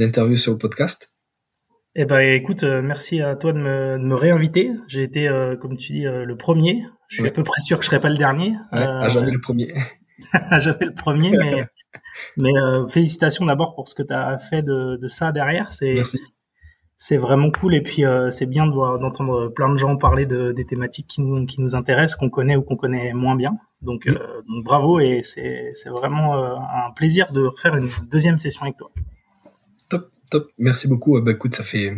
d'interview sur le podcast. Eh ben, écoute, euh, merci à toi de me, de me réinviter. J'ai été, euh, comme tu dis, euh, le premier. Je suis à peu près sûr que je serai pas le dernier. Ouais, à jamais le premier. à jamais le premier, mais, mais félicitations d'abord pour ce que tu as fait de, de ça derrière. C'est, c'est vraiment cool et puis c'est bien d'entendre plein de gens parler de, des thématiques qui nous, qui nous intéressent, qu'on connaît ou qu'on connaît moins bien. Donc, mm. donc bravo et c'est, c'est vraiment un plaisir de refaire une deuxième session avec toi. Top, merci beaucoup. Bah écoute, ça fait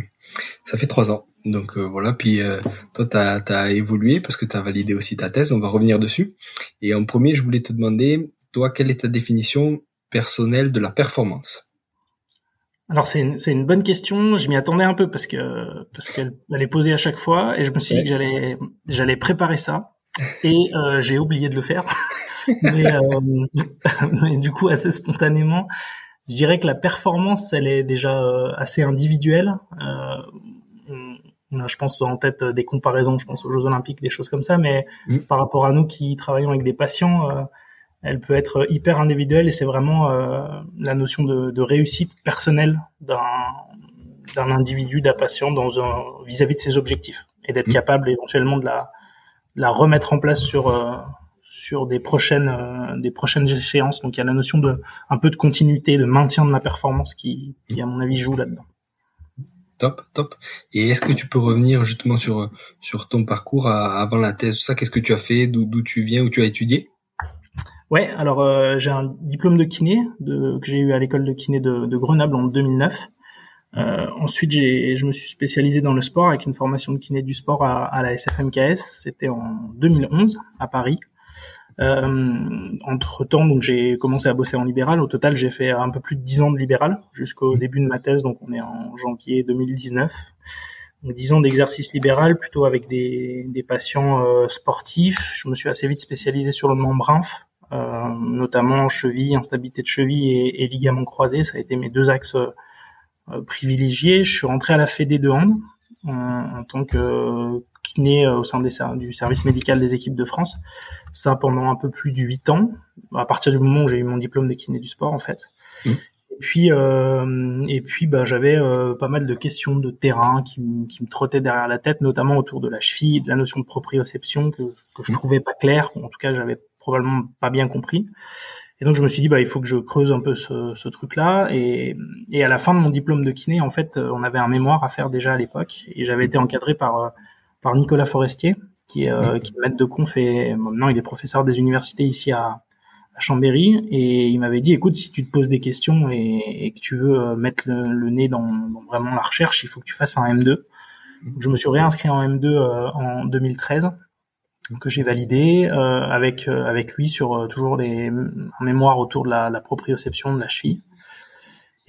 ça fait trois ans. Donc euh, voilà, puis euh, toi, tu as, évolué parce que tu as validé aussi ta thèse, on va revenir dessus. Et en premier, je voulais te demander, toi, quelle est ta définition personnelle de la performance? Alors c'est une, une bonne question, je m'y attendais un peu parce que parce qu'elle est posée à chaque fois et je me suis dit que j'allais j'allais préparer ça et euh, j'ai oublié de le faire. mais, mais, du coup assez spontanément, je dirais que la performance, elle est déjà euh, assez individuelle. Euh, on a, je pense, en tête des comparaisons, je pense aux Jeux Olympiques, des choses comme ça, mais mm. par rapport à nous qui travaillons avec des patients, euh, elle peut être hyper individuelle et c'est vraiment la notion de, de réussite personnelle d'un individu, d'un patient dans un vis-à-vis de ses objectifs et d'être mm. capable éventuellement de la, la remettre en place sur sur des prochaines euh, des prochaines échéances. Donc il y a la notion de un peu de continuité, de maintien de la performance qui, qui à mon avis joue là-dedans. Top, top. Et est-ce que tu peux revenir justement sur sur ton parcours avant la thèse, ça? Qu'est-ce que tu as fait, d'où tu viens, où tu as étudié? Ouais, alors euh, j'ai un diplôme de kiné de, que j'ai eu à l'école de kiné de, de Grenoble en 2009. Euh, ensuite, j'ai, je me suis spécialisé dans le sport avec une formation de kiné du sport à, à la SFMKS. C'était en 2011 à Paris. Euh, entre temps, donc j'ai commencé à bosser en libéral. Au total, j'ai fait un peu plus de 10 ans de libéral jusqu'au mmh. début de ma thèse. Donc on est en janvier 2019. Donc 10 ans d'exercice libéral, plutôt avec des, des patients euh, sportifs. Je me suis assez vite spécialisé sur le membre inf, euh, notamment cheville, instabilité de cheville et, et ligaments croisés. Ça a été mes deux axes euh, privilégiés. Je suis rentré à la Fédé de hand en, en tant que kiné euh, au sein des, du service médical des équipes de France. Ça pendant un peu plus de huit ans, à partir du moment où j'ai eu mon diplôme de kiné du sport en fait. Mmh. Et puis, euh, et puis, bah, j'avais euh, pas mal de questions de terrain qui, qui, me trottaient derrière la tête, notamment autour de la cheville, de la notion de proprioception que, que je mmh. trouvais pas claire. En tout cas, j'avais probablement pas bien compris. Et donc je me suis dit bah il faut que je creuse un peu ce, ce truc-là. Et, et à la fin de mon diplôme de kiné, en fait, on avait un mémoire à faire déjà à l'époque, et j'avais été encadré par par Nicolas Forestier, qui est, euh, qui est maître de conf et maintenant il est professeur des universités ici à, à Chambéry. Et il m'avait dit, écoute, si tu te poses des questions et, et que tu veux euh, mettre le, nez dans, dans, vraiment la recherche, il faut que tu fasses un M2. je me suis réinscrit en M2 euh, en 2013 que j'ai validé euh, avec avec lui sur toujours les un mémoire autour de la, la proprioception de la cheville.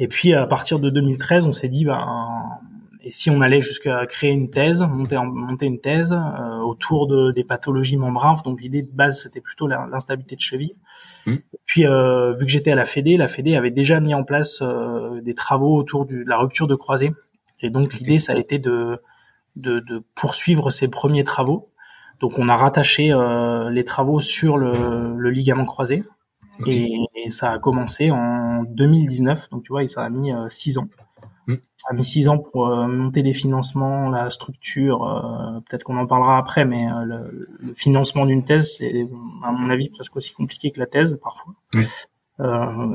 Et puis à partir de 2013, on s'est dit ben et si on allait jusqu'à créer une thèse, monter, en, monter une thèse euh, autour de, des pathologies membranes, donc l'idée de base c'était plutôt l'instabilité de cheville. Mmh. puis euh, vu que j'étais à la Fédé, la Fédé avait déjà mis en place euh, des travaux autour du, de la rupture de croisée. Et donc l'idée ça a été de, de, de, poursuivre ces premiers travaux. Donc on a rattaché les travaux sur le, le ligament croisé. Et, et, ça a commencé en 2019, donc tu vois, ça a mis six ans a mis six ans pour euh, monter les financements, la structure. Euh, peut-être qu'on en parlera après, mais euh, le, le, financement d'une thèse, c'est à mon avis presque aussi compliqué que la thèse parfois. Oui.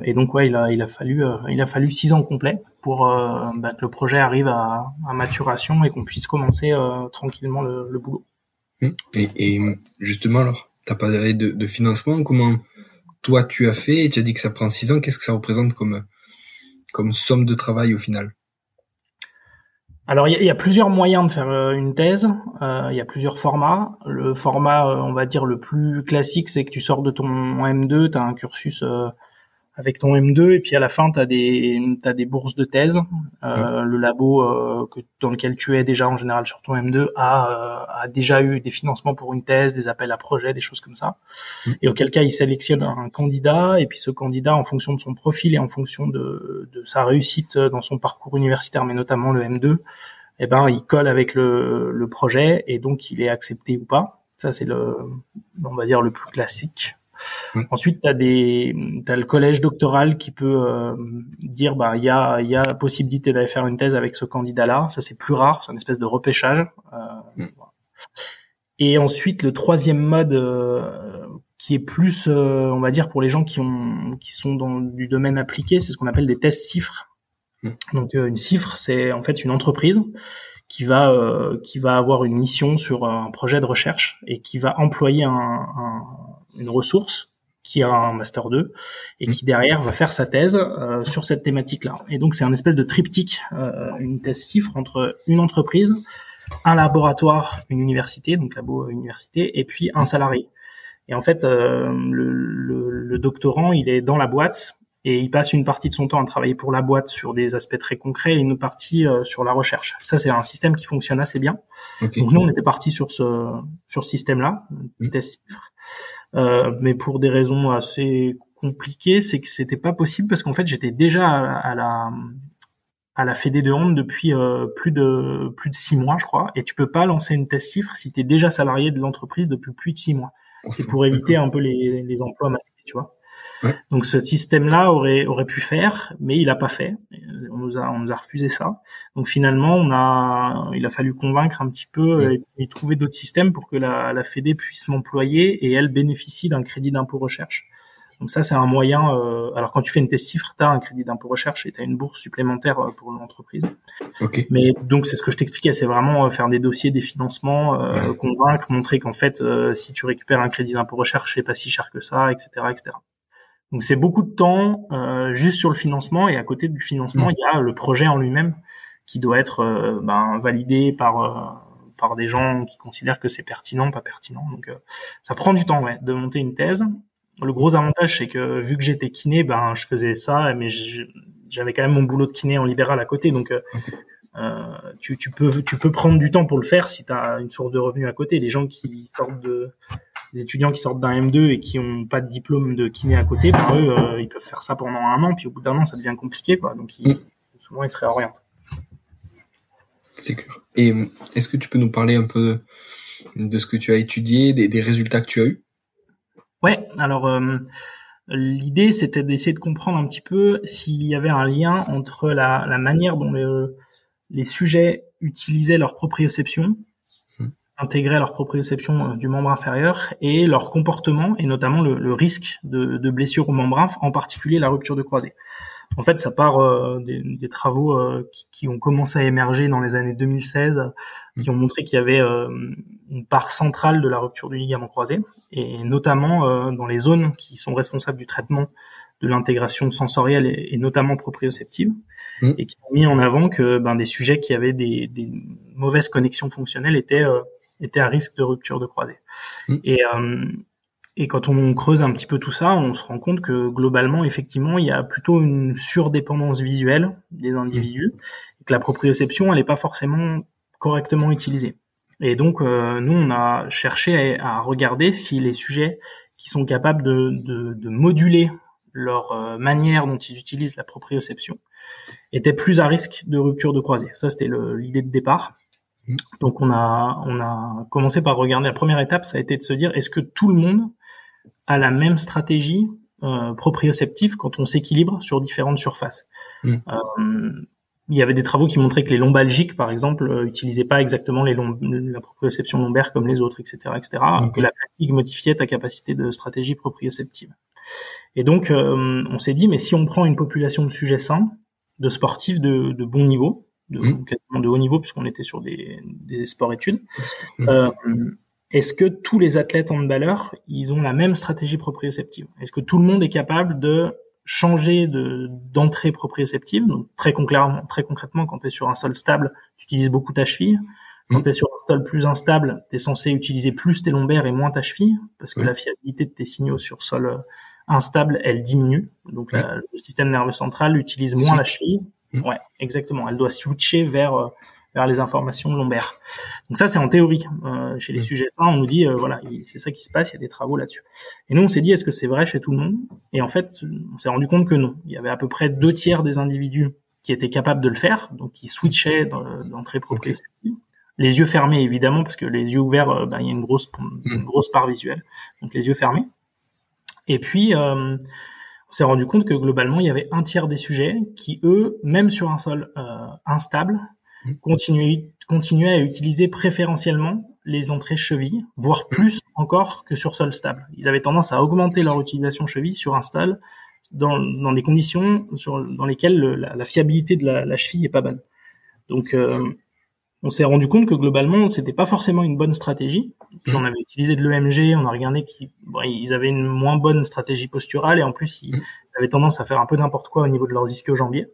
et donc ouais, il a, il a fallu, il a fallu six ans complets. pour bah, que le projet arrive à, à maturation et qu'on puisse commencer tranquillement le, le boulot. Hum. Et, et, justement, alors, t'as parlé de, de financement. Comment toi tu as fait? Tu as dit que ça prend six ans. Qu'est-ce que ça représente comme comme somme de travail au final? Alors il y, a plusieurs moyens de faire euh, une thèse, euh, il y a plusieurs formats. Le format, euh, on va dire, le plus classique, c'est que tu sors de ton M2, tu as un cursus avec ton M2 et puis à la fin tu as des t'as des bourses de thèse euh, le labo euh, que, dans lequel tu es déjà en général sur ton M2 a euh, a déjà eu des financements pour une thèse des appels à projets des choses comme ça. Et auquel cas il sélectionne un candidat et puis ce candidat en fonction de son profil et en fonction de, de sa réussite dans son parcours universitaire mais notamment le M2 eh ben il colle avec le, le projet et donc il est accepté ou pas. Ça c'est le on va dire le plus classique Ensuite, tu as des, as le collège doctoral qui peut euh, dire, bah, il y a, y a possibilité d'aller faire une thèse avec ce candidat-là. Ça, c'est plus rare, c'est une espèce de repêchage. Euh, mm. Et ensuite, le troisième mode euh, qui est plus, on va dire, pour les gens qui ont, qui sont dans du domaine appliqué, c'est ce qu'on appelle des tests cifres. Mm. Donc, une cifre, c'est en fait une entreprise qui va qui va avoir une mission sur un projet de recherche et qui va employer un, un une ressource qui a un master 2 et qui derrière va faire sa thèse euh, sur cette thématique-là. Et donc c'est un espèce de triptyque, euh, une thèse cifre entre une entreprise, un laboratoire, une université, donc labo université, et puis un salarié. Et en fait, euh, le, le, le, doctorant, il est dans la boîte et il passe une partie de son temps à travailler pour la boîte sur des aspects très concrets et une partie sur la recherche. Ça, c'est un système qui fonctionne assez bien. Donc nous, on était parti sur ce sur ce système-là, une thèse cifre. Euh, mais pour des raisons assez compliquées, c'est que c'était pas possible parce qu'en fait j'étais déjà à, la à la Fédé de Honte depuis euh, plus de plus de six mois, je crois, et tu peux pas lancer une thèse cifre si tu es déjà salarié de l'entreprise depuis plus de six mois. C'est pour éviter un peu les, les emplois masqués, tu vois. Donc ce système-là aurait aurait pu faire, mais il a pas fait. On nous a on nous a refusé ça. Donc finalement, on a il a fallu convaincre un petit peu et, trouver d'autres systèmes pour que la la Fédé puisse m'employer et elle bénéficie d'un crédit d'impôt recherche. Donc ça c'est un moyen. Euh, alors quand tu fais une thèse cifre, tu as un crédit d'impôt recherche et tu as une bourse supplémentaire euh, pour l'entreprise. Okay. Mais donc c'est ce que je t'expliquais, c'est vraiment euh, faire des dossiers, des financements, convaincre, montrer qu'en fait si tu récupères un crédit d'impôt recherche, c'est pas si cher que ça, etc., etc. Donc c'est beaucoup de temps euh, juste sur le financement et à côté du financement, mm. il y a le projet en lui-même qui doit être euh, ben, validé par euh, par des gens qui considèrent que c'est pertinent, pas pertinent. Donc ça prend du temps ouais, de monter une thèse. Le gros avantage c'est que vu que j'étais kiné, ben je faisais ça, mais j'avais quand même mon boulot de kiné en libéral à côté, donc euh, tu, tu, peux tu peux prendre du temps pour le faire si tu as une source de revenus à côté. Les gens qui sortent de des étudiants qui sortent d'un M2 et qui ont pas de diplôme de kiné à côté, pour eux, euh, ils peuvent faire ça pendant un an, puis au bout d'un an, ça devient compliqué, quoi. Donc, ils, mm. souvent, ils se réorientent. C'est clair. Et est-ce que tu peux nous parler un peu de, ce que tu as étudié, des, des résultats que tu as eus? Ouais. Alors, euh, l'idée, c'était d'essayer de comprendre un petit peu s'il y avait un lien entre la, la manière dont les sujets utilisaient leur proprioception intégrer leur proprioception euh, du membre inférieur et leur comportement et notamment le, risque de, de, blessure au membre inf, en particulier la rupture de croisée. En fait, ça part euh, des, des, travaux euh, qui, qui, ont commencé à émerger dans les années 2016, qui ont montré qu'il y avait une part centrale de la rupture du ligament croisé, et notamment dans les zones qui sont responsables du traitement de l'intégration sensorielle et, notamment proprioceptive, mmh. et qui ont mis en avant que ben, des sujets qui avaient des, des mauvaises connexions fonctionnelles étaient était à risque de rupture de croisée. Mm. Et, euh, et quand on creuse un petit peu tout ça, on se rend compte que globalement, effectivement, il y a plutôt une surdépendance visuelle des individus, et que la proprioception, elle n'est pas forcément correctement utilisée. Et donc, euh, nous, on a cherché à, regarder si les sujets qui sont capables de, de, de moduler leur euh, manière dont ils utilisent la proprioception étaient plus à risque de rupture de croisée. Ça, c'était l'idée de départ. Donc on a on a commencé par regarder la première étape, ça a été de se dire est-ce que tout le monde a la même stratégie euh, proprioceptive quand on s'équilibre sur différentes surfaces. Mm. Euh, il y avait des travaux qui montraient que les lombalgiques, par exemple, euh, utilisaient pas exactement les la proprioception lombaire comme les autres, etc., etc. Que la fatigue modifiait ta capacité de stratégie proprioceptive. Et donc, euh, on s'est dit, mais si on prend une population de sujets sains, de sportifs de, de bon niveau, de, mmh. quasiment de haut niveau, puisqu'on était sur des, des sports-études. Mmh. Euh, est-ce que tous les athlètes handballeurs, ils ont la même stratégie proprioceptive? Est-ce que tout le monde est capable de changer de d'entrée proprioceptive? Donc très concrètement, très concrètement, quand tu es sur un sol stable, tu utilises beaucoup ta cheville. Quand mmh. tu es sur un sol plus instable, tu es censé utiliser plus tes lombaires et moins ta cheville, parce que la fiabilité de tes signaux sur sol euh, instable, elle diminue. Donc le système nerveux central utilise moins la cheville. Mmh. Ouais, exactement. Elle doit switcher vers euh, vers les informations lombaires. Donc ça, c'est en théorie. Euh, chez les mmh. sujets sains, on nous dit, euh, voilà, c'est ça qui se passe, il y a des travaux là-dessus. Et nous, on s'est dit, est-ce que c'est vrai chez tout le monde? Et en fait, on s'est rendu compte que non. Il y avait à peu près deux tiers des individus qui étaient capables de le faire, donc qui switchaient d'entrée proprioceptive. Les yeux fermés, évidemment, parce que les yeux ouverts, ben, il y a une grosse, une mmh. grosse part visuelle. Donc les yeux fermés. Et puis, euh, on s'est rendu compte que globalement, il y avait un tiers des sujets qui, eux, même sur un sol euh, instable, mmh. continuaient, continuaient à utiliser préférentiellement les entrées cheville, voire mmh. plus encore que sur sol stable. Ils avaient tendance à augmenter leur utilisation cheville sur un sol dans, dans des conditions sur, dans lesquelles la, fiabilité de la, la, cheville est pas bonne. Donc, euh, on s'est rendu compte que globalement, c'était pas forcément une bonne stratégie. Puis on mmh. avait utilisé de l'EMG, on a regardé qu'ils ils avaient une moins bonne stratégie posturale et en plus ils mmh. avaient tendance à faire un peu n'importe quoi au niveau de leurs ischio-jambiers.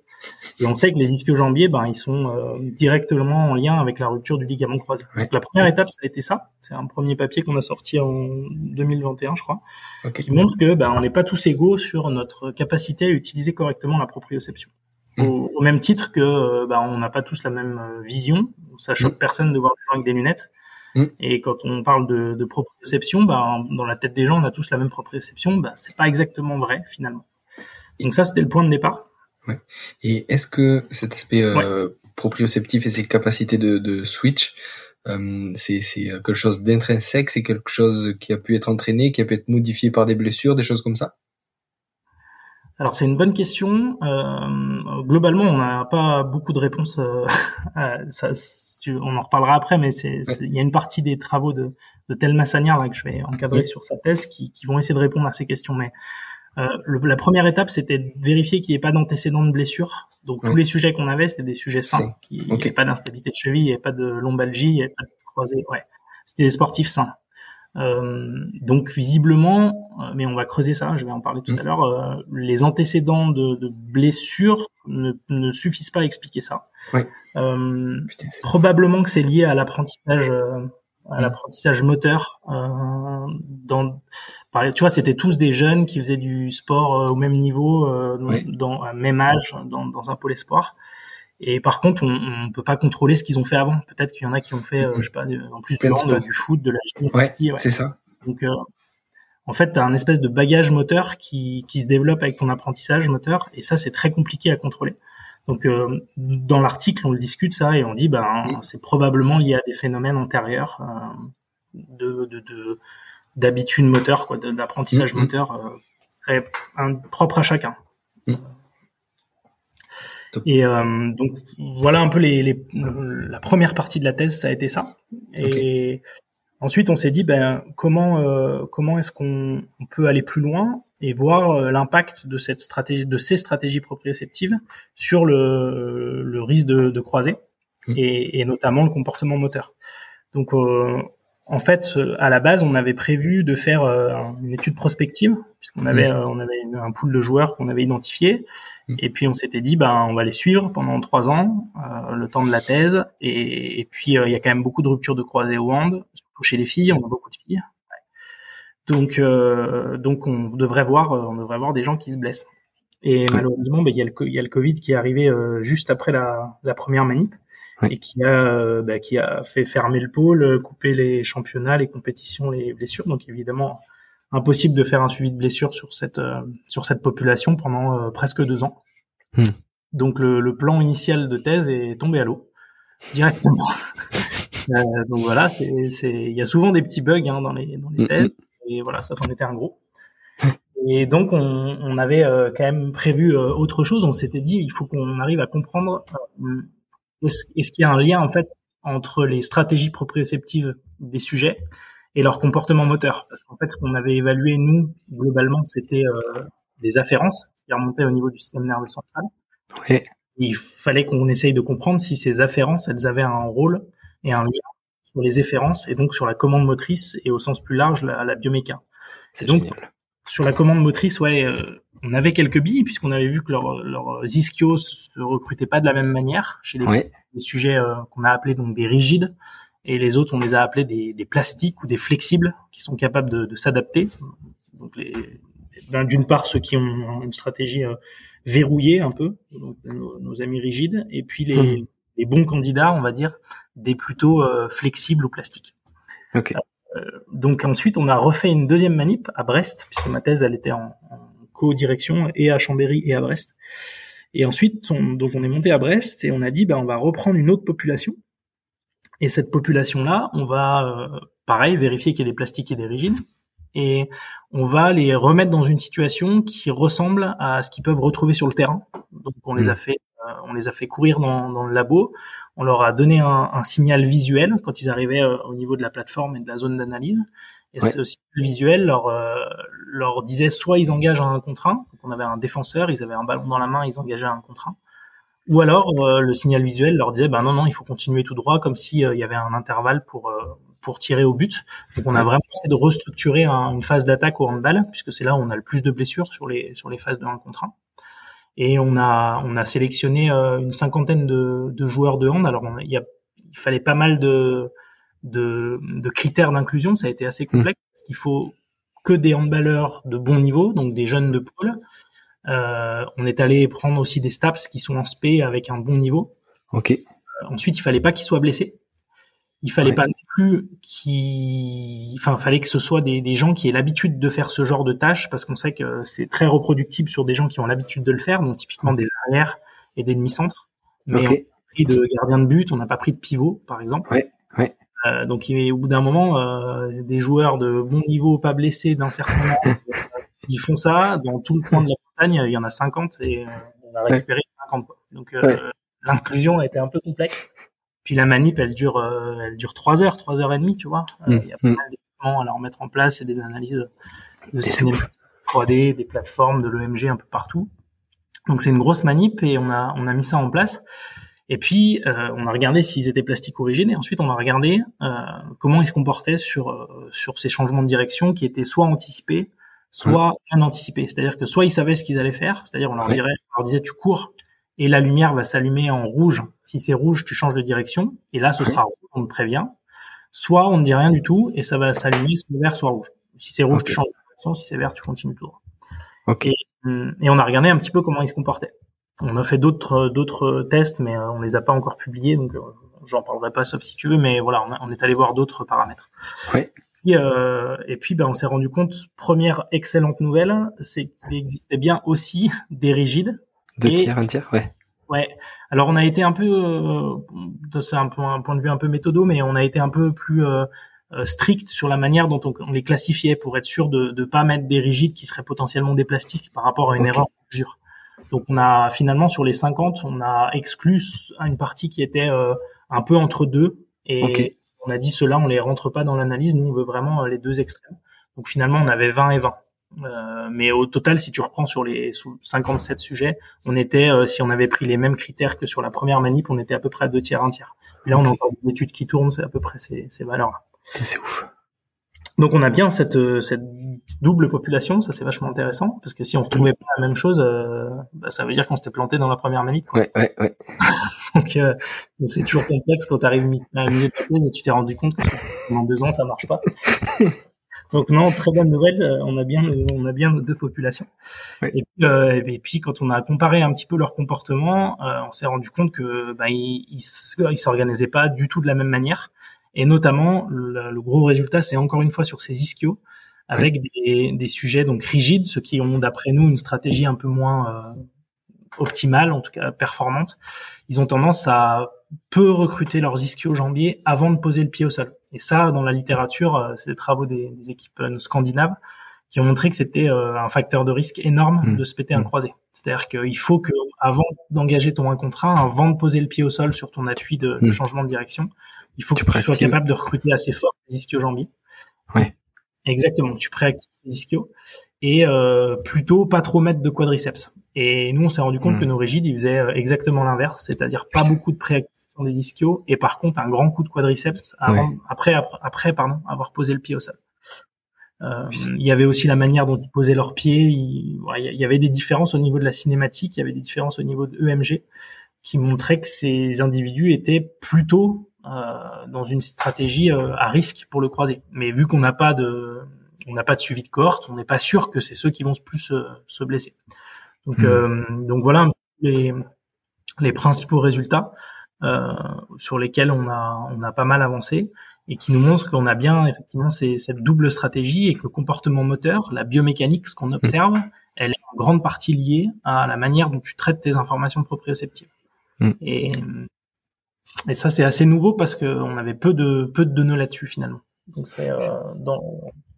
Et on sait que les ischio-jambiers, ben ils sont euh, directement en lien avec la rupture du ligament croisé. Donc la première étape, ça a été ça. C'est un premier papier qu'on a sorti en 2021, je crois, qui montre que ben on n'est pas tous égaux sur notre capacité à utiliser correctement la proprioception. Mmh. Au, même titre que euh, bah, on n'a pas tous la même euh, vision. Ça choque mmh. personne de voir des gens avec des lunettes. Mmh. Et quand on parle de, de proprioception, bah, dans la tête des gens, on a tous la même proprioception. Bah, c'est pas exactement vrai finalement. Donc ça, c'était le point de départ. Ouais. Et est-ce que cet aspect euh, proprioceptif et ses capacités de, de switch, euh, c'est quelque chose d'intrinsèque, c'est quelque chose qui a pu être entraîné, qui a pu être modifié par des blessures, des choses comme ça? Alors c'est une bonne question. Euh, globalement, on n'a pas beaucoup de réponses. Euh, ça, on en reparlera après, mais c'est, il y a une partie des travaux de, de Tel Massanière là que je vais encadrer sur sa thèse qui, qui, vont essayer de répondre à ces questions. Mais euh, la première étape, c'était de vérifier qu'il n'y ait pas d'antécédents de blessure. Donc tous les sujets qu'on avait, c'était des sujets sains, qui n'y avait pas d'instabilité de cheville, il n'y avait pas de lombalgie, il n'y avait pas de croisée. Ouais, c'était des sportifs sains. Euh, donc visiblement, euh, mais on va creuser ça, je vais en parler tout mm. à l'heure, euh, les antécédents de, de blessures ne, ne, suffisent pas à expliquer ça. Euh, probablement que c'est lié à l'apprentissage, à mm. l'apprentissage moteur. dans, tu vois, c'était tous des jeunes qui faisaient du sport au même niveau, dans, à même âge, dans, dans un pôle espoir. Et par contre, on, on peut pas contrôler ce qu'ils ont fait avant. Peut-être qu'il y en a qui ont fait, euh, je sais pas, en plus du, du foot, de la gymnastique. Ouais, c'est ça. Donc, euh, en fait, tu as un espèce de bagage moteur qui, qui se développe avec ton apprentissage moteur, et ça, c'est très compliqué à contrôler. Donc, euh, dans l'article, on le discute ça, et on dit, ben, c'est probablement lié à des phénomènes antérieurs de, de, de d'habitude moteur, quoi, d'apprentissage mm-hmm. moteur, très propre à chacun. Mm. Et euh, donc voilà un peu les, les, la première partie de la thèse, ça a été ça. Et ensuite, on s'est dit ben comment euh, comment est-ce qu'on peut aller plus loin et voir euh, l'impact de cette stratégie, de ces stratégies proprioceptives sur le, le risque de, de croiser mmh. et, et, notamment le comportement moteur. Donc euh, en fait, à la base, on avait prévu de faire euh, une étude prospective, puisqu'on avait, mmh. on avait un pool de joueurs qu'on avait identifié, Mm. Et puis on s'était dit, ben on va les suivre pendant trois ans, euh, le temps de la thèse. Et, et puis euh, il y a quand même beaucoup de ruptures de croisée au hand, surtout chez les filles. On a beaucoup de filles. Donc euh, donc on devrait voir, euh, on devrait voir des gens qui se blessent. Et malheureusement, ben, il y, a le, y a le Covid qui est arrivé euh, juste après la, la première manip. Et qui a bah, qui a fait fermer le pôle, couper les championnats, les compétitions, les blessures. Donc évidemment, impossible de faire un suivi de blessure sur cette euh, sur cette population pendant euh, presque deux ans. Hmm. Donc le, le, plan initial de thèse est tombé à l'eau directement. euh, donc voilà, c'est il y a souvent des petits bugs hein, dans les dans les hmm, thèses hmm. et voilà, ça s'en était un gros. Et donc on, on avait euh, quand même prévu autre chose. On s'était dit il faut qu'on arrive à comprendre est-ce, est-ce qu'il y a un lien en fait entre les stratégies proprioceptives des sujets et leur comportement moteur? Parce qu'en fait, ce qu'on avait évalué, nous, globalement, c'était euh, des afférences qui remontaient au niveau du système nerveux central. Oui. il fallait qu'on essaye de comprendre si ces afférences, elles avaient un rôle et un lien sur les efférences et donc sur la commande motrice et au sens plus large la, la bioméca. C'est donc sur la commande motrice, ouais, euh, on avait quelques billes puisqu'on avait vu que leurs leur ischios se recrutaient pas de la même manière chez les, sujets euh, qu'on a appelés donc des rigides et les autres on les a appelés des, des plastiques ou des flexibles qui sont capables de, de s'adapter. Donc les, ben, d'une part ceux qui ont une stratégie euh, verrouillée un peu, donc nos, amis rigides, et puis les, mmh. les, bons candidats, on va dire, des plutôt flexibles ou plastiques. Okay. Euh, donc ensuite, on a refait une deuxième manip à Brest, puisque ma thèse, elle était en, co-direction et à Chambéry et à Brest. Et ensuite, on, donc on est monté à Brest et on a dit, ben, on va reprendre une autre population. Et cette population-là, on va, euh, pareil, vérifier qu'il y a des plastiques et des rigides. Et on va les remettre dans une situation qui ressemble à ce qu'ils peuvent retrouver sur le terrain. Donc on les mmh. a fait, euh, on les a fait courir dans, dans le labo on leur a donné un, un signal visuel quand ils arrivaient euh, au niveau de la plateforme et de la zone d'analyse. Et ce signal visuel leur, euh, leur disait soit ils engagent un contre un, donc on avait un défenseur, ils avaient un ballon dans la main, ils engageaient un contre un. Ou alors euh, le signal visuel leur disait ben non non il faut continuer tout droit comme s'il il y avait un intervalle pour pour tirer au but. Donc on a vraiment essayé de restructurer une phase d'attaque au handball puisque c'est là où on a le plus de blessures sur les sur les phases de 1 contre 1 et on a on a sélectionné euh, une cinquantaine de, de, joueurs de hand. Alors il, y a, il fallait pas mal de de, de critères d'inclusion, ça a été assez mmh. complexe parce qu'il faut que des handballeurs de bon niveau, donc des jeunes de pôle. Euh, on est allé prendre aussi des staps qui sont en SP avec un bon niveau. Ok. Euh, ensuite, il fallait pas qu'ils soient blessés. Il fallait pas non plus qu'il, enfin, fallait que ce soit des, des gens qui aient l'habitude de faire ce genre de tâches parce qu'on sait que c'est très reproductible sur des gens qui ont l'habitude de le faire, donc typiquement des arrières et des demi-centres. Mais on a pris de gardien de but, on n'a pas pris de pivot, par exemple. Ouais, ouais. Euh, donc, au bout d'un moment, euh, des joueurs de bon niveau, pas blessés d'un certain moment, euh, ils font ça. Dans tout le coin de la montagne, il y en a 50 et on a récupéré 50. Donc, euh, l'inclusion a été un peu complexe. Puis la manip, elle dure, euh, elle dure trois heures, trois heures et demie, tu vois. Euh, il y a pas mm. mal d'équipements à la remettre en place et des analyses de cinéma 3D, des plateformes, de l'EMG un peu partout. Donc c'est une grosse manip et on a, on a mis ça en place. Et puis euh, on a regardé s'ils étaient plastique origine et ensuite on a regardé euh, comment ils se comportaient sur euh, sur ces changements de direction qui étaient soit anticipés, soit non anticipés. C'est-à-dire que soit ils savaient ce qu'ils allaient faire, c'est-à-dire on leur, dirait, on leur disait tu cours et la lumière va s'allumer en rouge. Si c'est rouge, tu changes de direction, et là, ce sera rouge, on te prévient. Soit on ne dit rien du tout, et ça va s'allumer soit vert, soit rouge. Si c'est rouge, tu changes de direction, si c'est vert, tu continues tout droit. Okay. Et, on a regardé un petit peu comment ils se comportaient. On a fait d'autres d'autres tests, mais euh, on les a pas encore publiés, donc euh, j'en parlerai pas sauf si tu veux, mais voilà, on, est allé voir d'autres paramètres. Et, euh, et puis, ben, on s'est rendu compte, première excellente nouvelle, c'est qu'il existait bien aussi des rigides, deux tiers, un tiers, ouais. Ouais. Alors on a été un peu, euh, c'est un, un, point de vue un peu méthodo, mais on a été un peu plus euh, euh, strict sur la manière dont on, les classifiait pour être sûr de ne pas mettre des rigides qui seraient potentiellement des plastiques par rapport à une erreur de mesure. Donc on a finalement sur les 50, on a exclu une partie qui était euh, un peu entre deux et on a dit cela, on les rentre pas dans l'analyse, nous on veut vraiment les deux extrêmes. Donc finalement on avait 20 et 20. Euh, mais au total, si tu reprends sur les 57 sujets, on était, euh, si on avait pris les mêmes critères que sur la première manip, on était à peu près à deux tiers, un tiers. Là, on a encore des études qui tournent, c'est à peu près ces, ces valeurs-là. C'est ouf. Donc on a bien cette, euh, cette double population, ça c'est vachement intéressant, parce que si on retrouvait pas la même chose, bah, ça veut dire qu'on s'était planté dans la première manip. Ouais, ouais, ouais. donc donc c'est toujours complexe quand tu arrives à un milieu de thèse et tu t'es rendu compte que pendant deux ans ça marche pas. Donc non, très bonne nouvelle. Euh, on a bien, on a bien nos deux populations. Et, puis, euh, et, puis, quand on a comparé un petit peu leur comportement, euh, on s'est rendu compte que bah, ils, ils s'organisaient pas du tout de la même manière. Et notamment, le, gros résultat, c'est encore une fois sur ces ischios, avec des, des, sujets donc rigides, ceux qui ont d'après nous une stratégie un peu moins optimale, en tout cas performante. Ils ont tendance à peu recruter leurs ischio-jambiers avant de poser le pied au sol. Et ça, dans la littérature, euh, c'est des travaux des, équipes euh, scandinaves qui ont montré que c'était euh, un facteur de risque énorme mmh. de se péter un mmh. croisé. C'est-à-dire qu'il faut que, avant d'engager ton 1 contre 1, avant de poser le pied au sol sur ton appui de, mmh. changement de direction, il faut que tu sois capable de recruter assez fort les ischio-jambiers. Ouais. Exactement, tu préactives les ischios et euh, plutôt pas trop mettre de quadriceps. Et nous, on s'est rendu compte Hmm. que nos rigides, ils faisaient euh, exactement l'inverse, c'est-à-dire pas beaucoup de préactivation des ischios et par contre un grand coup de quadriceps avant, après, après, après, pardon, avoir posé le pied au sol. Euh, il y avait aussi la manière dont ils posaient leurs pieds. Il, y avait des différences au niveau de la cinématique, il y avait des différences au niveau de EMG qui montraient que ces individus étaient plutôt dans une stratégie euh, à risque pour le croiser. Mais vu qu'on n'a pas de, on n'a pas de suivi de cohorte, on n'est pas sûr que c'est ceux qui vont se plus euh, se blesser. Donc, Hmm. euh, donc voilà les, les principaux résultats euh, sur lesquels on a, on a pas mal avancé et qui nous montrent qu'on a bien effectivement ces, cette double stratégie et que le comportement moteur, la biomécanique, ce qu'on observe, elle est en grande partie liée à la manière dont tu traites tes informations proprioceptives. Mm. Et, et ça, c'est assez nouveau parce qu'on avait peu de, peu de données là-dessus finalement. Donc c'est euh, dans,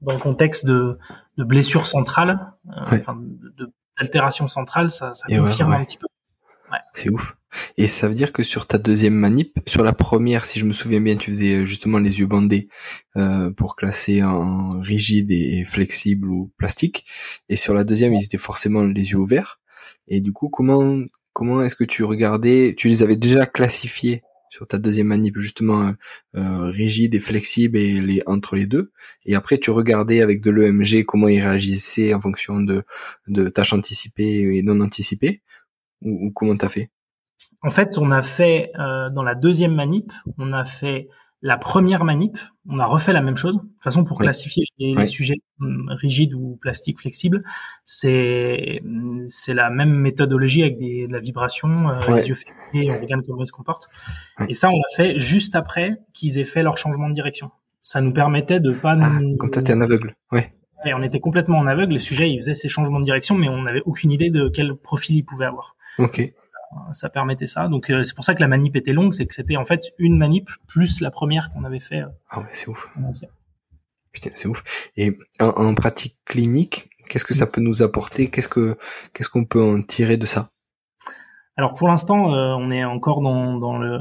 dans le contexte de, de blessure centrale, euh, Ouais. enfin d'altération centrale, ça, ça ouais, confirme ouais. un petit peu. C'est ouf. Et ça veut dire que sur ta deuxième manip, sur la première, si je me souviens bien, tu faisais euh, justement les yeux bandés euh, pour classer en rigide et flexible ou plastique. Et sur la deuxième, ils étaient forcément les yeux ouverts. Et du coup, comment comment est-ce que tu regardais Tu les avais déjà classifiés sur ta deuxième manip, justement euh, euh, rigide et flexible et les entre les deux. Et après, tu regardais avec de l'EMG comment ils réagissaient en fonction de de tâches anticipées et non anticipées. Ou, ou comment t'as fait? En fait, on a fait euh, dans la deuxième manip, on a fait la première manip, on a refait la même chose. De toute façon, pour classifier les, sujets hum, rigides ou plastiques flexibles, c'est c'est la même méthodologie avec des, de la vibration, euh, les yeux fermés, on regarde comment ils se comportent. Et ça, on l'a fait juste après qu'ils aient fait leur changement de direction. Ça nous permettait de pas Ah, nous... comme toi, t'es un aveugle. Ouais. Et on était complètement en aveugle. Les sujets, ils faisaient ces changements de direction, mais on n'avait aucune idée de quel profil ils pouvaient avoir Ok. Ça permettait ça. Donc euh, c'est pour ça que la manip était longue, c'est que c'était en fait une manip plus la première qu'on avait fait. euh, Ah ouais, c'est ouf. Putain, c'est ouf. Et en, en pratique clinique, qu'est-ce que ça peut nous apporter? Qu'est-ce que qu'est-ce qu'on peut en tirer de ça? Alors pour l'instant, euh, on est encore dans, dans le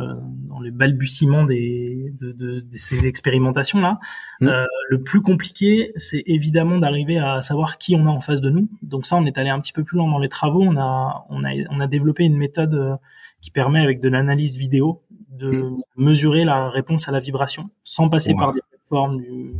dans le balbutiement des de, de, de ces expérimentations là. Mm. Euh, le plus compliqué, c'est évidemment d'arriver à savoir qui on a en face de nous. Donc ça, on est allé un petit peu plus loin dans les travaux. On a on a on a développé une méthode euh, qui permet avec de l'analyse vidéo de mesurer la réponse à la vibration sans passer Wow. par des plateformes du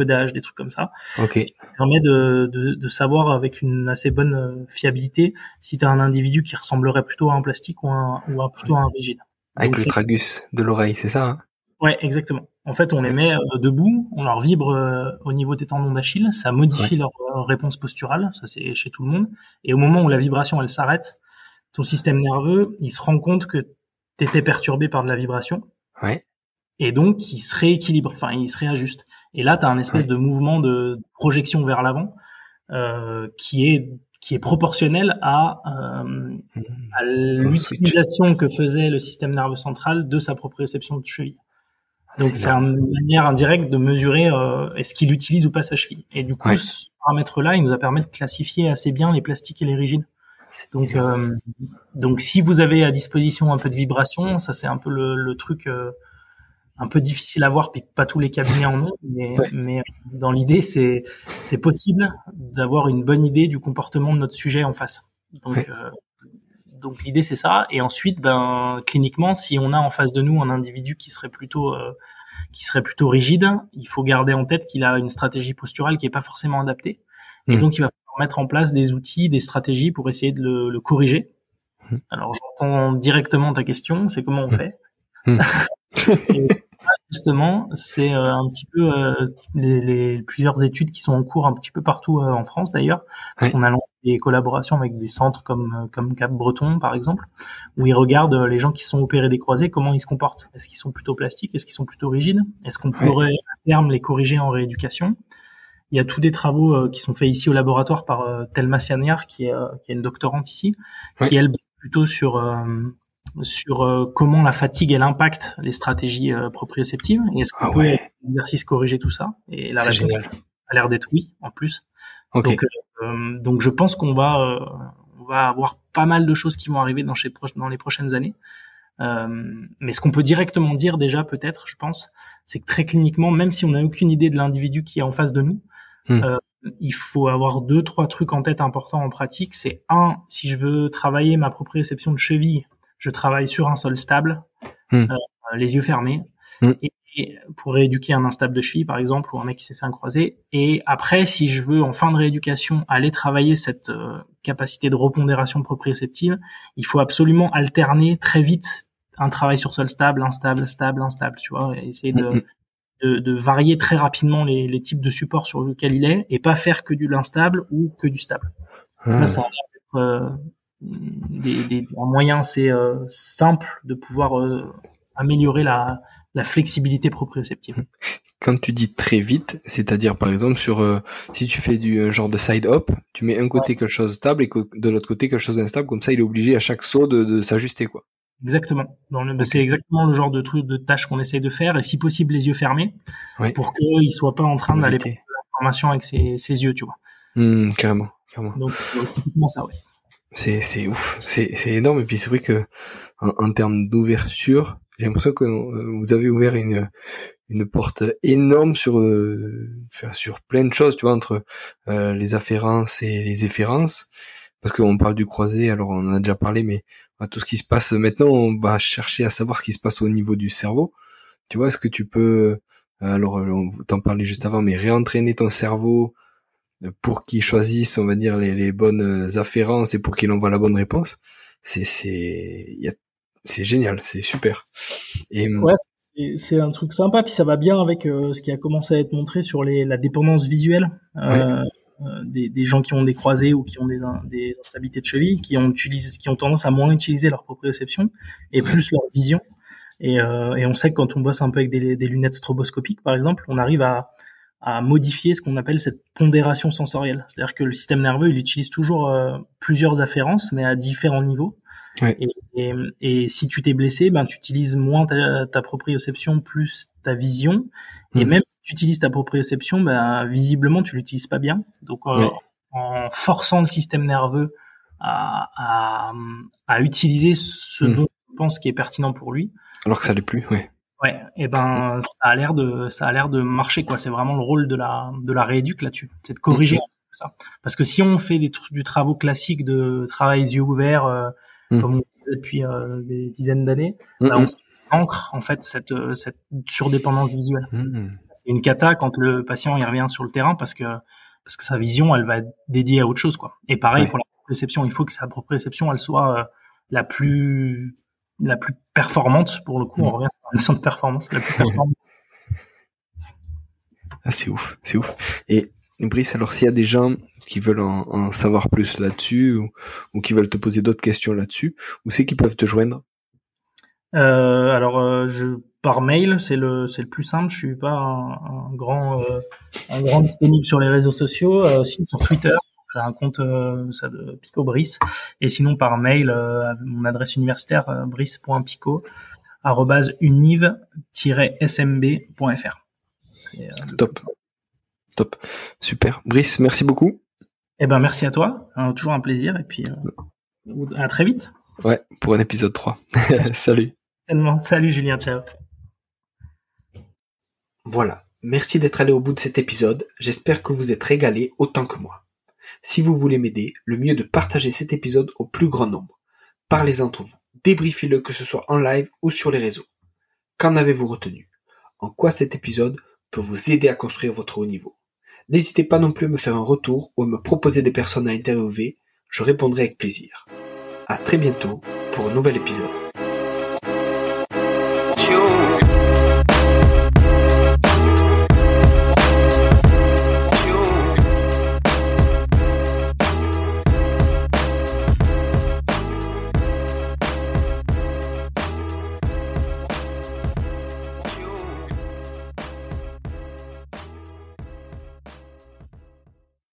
codage, des trucs comme ça. Ok. permet de, de, de savoir avec une assez bonne euh, fiabilité si tu as un individu qui ressemblerait plutôt à un plastique ou, un, ou à, plutôt à un rigide. Avec Donc, le tragus de l'oreille, c'est ça hein? Ouais, exactement. En fait, on les met euh, debout, on leur vibre euh, au niveau des tendons d'Achille, ça modifie leur euh, réponse posturale, ça c'est chez tout le monde. Et au moment où la vibration elle s'arrête, ton système nerveux il se rend compte que tu étais perturbé par de la vibration Ouais. et donc il se rééquilibre, enfin il se réajuste. Et là, tu as un espèce Ouais. de mouvement de projection vers l'avant euh, qui est qui est proportionnel à, euh, à l'utilisation que faisait le système nerveux central de sa proprioception de cheville. Donc c'est une manière indirecte de mesurer euh, est-ce qu'il utilise ou pas sa cheville. Et du coup, Ouais. ce paramètre-là, il nous a permis de classifier assez bien les plastiques et les rigides. Donc, euh, donc si vous avez à disposition un peu de vibration, ça c'est un peu le, le truc euh, un peu difficile à voir, puis pas tous les cabinets en ont, mais, Ouais. mais dans l'idée c'est c'est possible d'avoir une bonne idée du comportement de notre sujet en face. Donc Ouais. euh, donc l'idée c'est ça. Et ensuite, ben cliniquement, si on a en face de nous un individu qui serait plutôt euh, qui serait plutôt rigide, il faut garder en tête qu'il a une stratégie posturale qui est pas forcément adaptée. Et Mm. donc il va falloir mettre en place des outils, des stratégies pour essayer de le, le corriger. Mm. Alors j'entends directement ta question, c'est comment on fait? Mm. Et là, Justement, c'est euh, un petit peu euh, les, les plusieurs études qui sont en cours un petit peu partout euh, en France d'ailleurs. On a lancé des collaborations avec des centres comme euh, comme Cap Breton par exemple, où ils regardent euh, les gens qui sont opérés des croisés, comment ils se comportent. Est-ce qu'ils sont plutôt plastiques? Est-ce qu'ils sont plutôt rigides? Est-ce qu'on Ouais. pourrait à terme les corriger en rééducation? Il y a tous des travaux euh, qui sont faits ici au laboratoire par euh, Thelma Sianiar, qui est, euh, qui est une doctorante ici, qui elle plutôt sur euh, sur euh, comment la fatigue elle impacte les stratégies euh, proprioceptives et est-ce qu'on Ah peut ouais. avec l'exercice corriger tout ça? Et la réponse a l'air d'être oui en plus. Donc, euh, donc je pense qu'on va, euh, on va avoir pas mal de choses qui vont arriver dans, chez, dans les prochaines années. Euh, mais ce qu'on peut directement dire déjà, peut-être, je pense, c'est que très cliniquement, même si on n'a aucune idée de l'individu qui est en face de nous, Hmm. il faut avoir deux, trois trucs en tête importants en pratique. C'est un, si je veux travailler ma proprioception de cheville, je travaille sur un sol stable, hmm. euh, les yeux fermés, hmm. et, pour rééduquer un instable de cheville, par exemple, ou un mec qui s'est fait un croisé. Et après, si je veux, en fin de rééducation, aller travailler cette euh, capacité de repondération proprioceptive, il faut absolument alterner très vite un travail sur sol stable, instable, stable, instable, tu vois, essayer de, hmm, de, varier très rapidement les, types de supports sur lesquels il est et pas faire que du l'instable ou que du stable. Ah. ça a euh, des, des, un moyen assez euh, simple de pouvoir euh, améliorer la, la flexibilité proprioceptive. Quand tu dis très vite, c'est-à-dire par exemple sur si tu fais du genre de side hop, tu mets un côté quelque chose stable et de l'autre côté quelque chose d'instable, comme ça il est obligé à chaque saut de, de s'ajuster quoi. Exactement. C'est exactement le genre de truc, de tâche qu'on essaye de faire, et si possible les yeux fermés, pour qu'il soit pas en train d'aller prendre l'information avec ses, ses, yeux, tu vois. Mmh, carrément, carrément. Donc euh, typiquement ça, ouais. C'est c'est ouf, c'est c'est énorme, et puis c'est vrai que en, en termes d'ouverture, j'ai l'impression que euh, vous avez ouvert une une porte énorme sur euh, sur plein de choses, tu vois, entre euh, les afférences et les efférences. Parce qu'on parle du croisé, alors on en a déjà parlé, mais tout ce qui se passe maintenant, on va chercher à savoir ce qui se passe au niveau du cerveau. Tu vois, est-ce que tu peux, euh, alors on t'en parlait juste avant, mais réentraîner ton cerveau pour qu'il choisisse, on va dire, les, bonnes afférences et pour qu'il envoie la bonne réponse, c'est c'est c'est génial, c'est super. Et ouais, c'est un truc sympa, puis ça va bien avec euh, ce qui a commencé à être montré sur les, la dépendance visuelle. Euh, euh, des, des, gens qui ont des croisés ou qui ont des, des instabilités de cheville, qui ont, utilisé, qui ont tendance à moins utiliser leur proprioception et plus leur vision. Et, euh, et, on sait que quand on bosse un peu avec des, des lunettes stroboscopiques, par exemple, on arrive à, à modifier ce qu'on appelle cette pondération sensorielle. C'est-à-dire que le système nerveux, il utilise toujours euh, plusieurs afférences, mais à différents niveaux. Et, et, et, si tu t'es blessé, ben tu utilises moins ta, ta proprioception plus ta vision. Et mmh. même tu utilises ta proprioception, ben, visiblement, tu l'utilises pas bien. Donc, euh, en forçant le système nerveux à, à, à utiliser ce mmh. dont tu penses qui est pertinent pour lui. Alors que ça l'est plus, ouais. Ouais, et ben mmh. ça a l'air de ça a l'air de marcher quoi. C'est vraiment le rôle de la de la rééduque là-dessus, c'est de corriger ça. Parce que si on fait des du travaux classique de travail yeux ouverts, euh, comme on fait depuis euh, des dizaines d'années, ben, on ancre en fait cette cette surdépendance visuelle c'est une cata quand le patient y revient sur le terrain parce que parce que sa vision elle va être dédiée à autre chose quoi. Et pareil pour la proprioception, il faut que sa proprioception elle soit euh, la plus la plus performante pour le coup. On mm. revient notion de performance, la. Ah, c'est ouf, c'est ouf. Et Brice, alors s'il y a des gens qui veulent en, savoir plus là-dessus ou, ou, qui veulent te poser d'autres questions là-dessus, où c'est qu'ils peuvent te joindre? Euh, alors, euh, je par mail, c'est le c'est le plus simple. Je suis pas un, grand euh, un grand disponible sur les réseaux sociaux. Euh, sur Twitter, j'ai un compte ça de Pico Brice. Et sinon par mail, mon adresse universitaire brice.pico univ-smb.fr. Top. Top. Super. Brice, merci beaucoup. Eh ben merci à toi. toujours un plaisir et puis à très vite. Ouais, pour un épisode 3. Salut. Salut Julien, ciao. Voilà, merci d'être allé au bout de cet épisode, j'espère que vous êtes régalé autant que moi. Si vous voulez m'aider, le mieux est de partager cet épisode au plus grand nombre. Parlez entre vous, débriefez-le que ce soit en live ou sur les réseaux. Qu'en avez-vous retenu? En quoi cet épisode peut vous aider à construire votre haut niveau? N'hésitez pas non plus à me faire un retour ou à me proposer des personnes à interviewer, je répondrai avec plaisir. À très bientôt pour un nouvel épisode.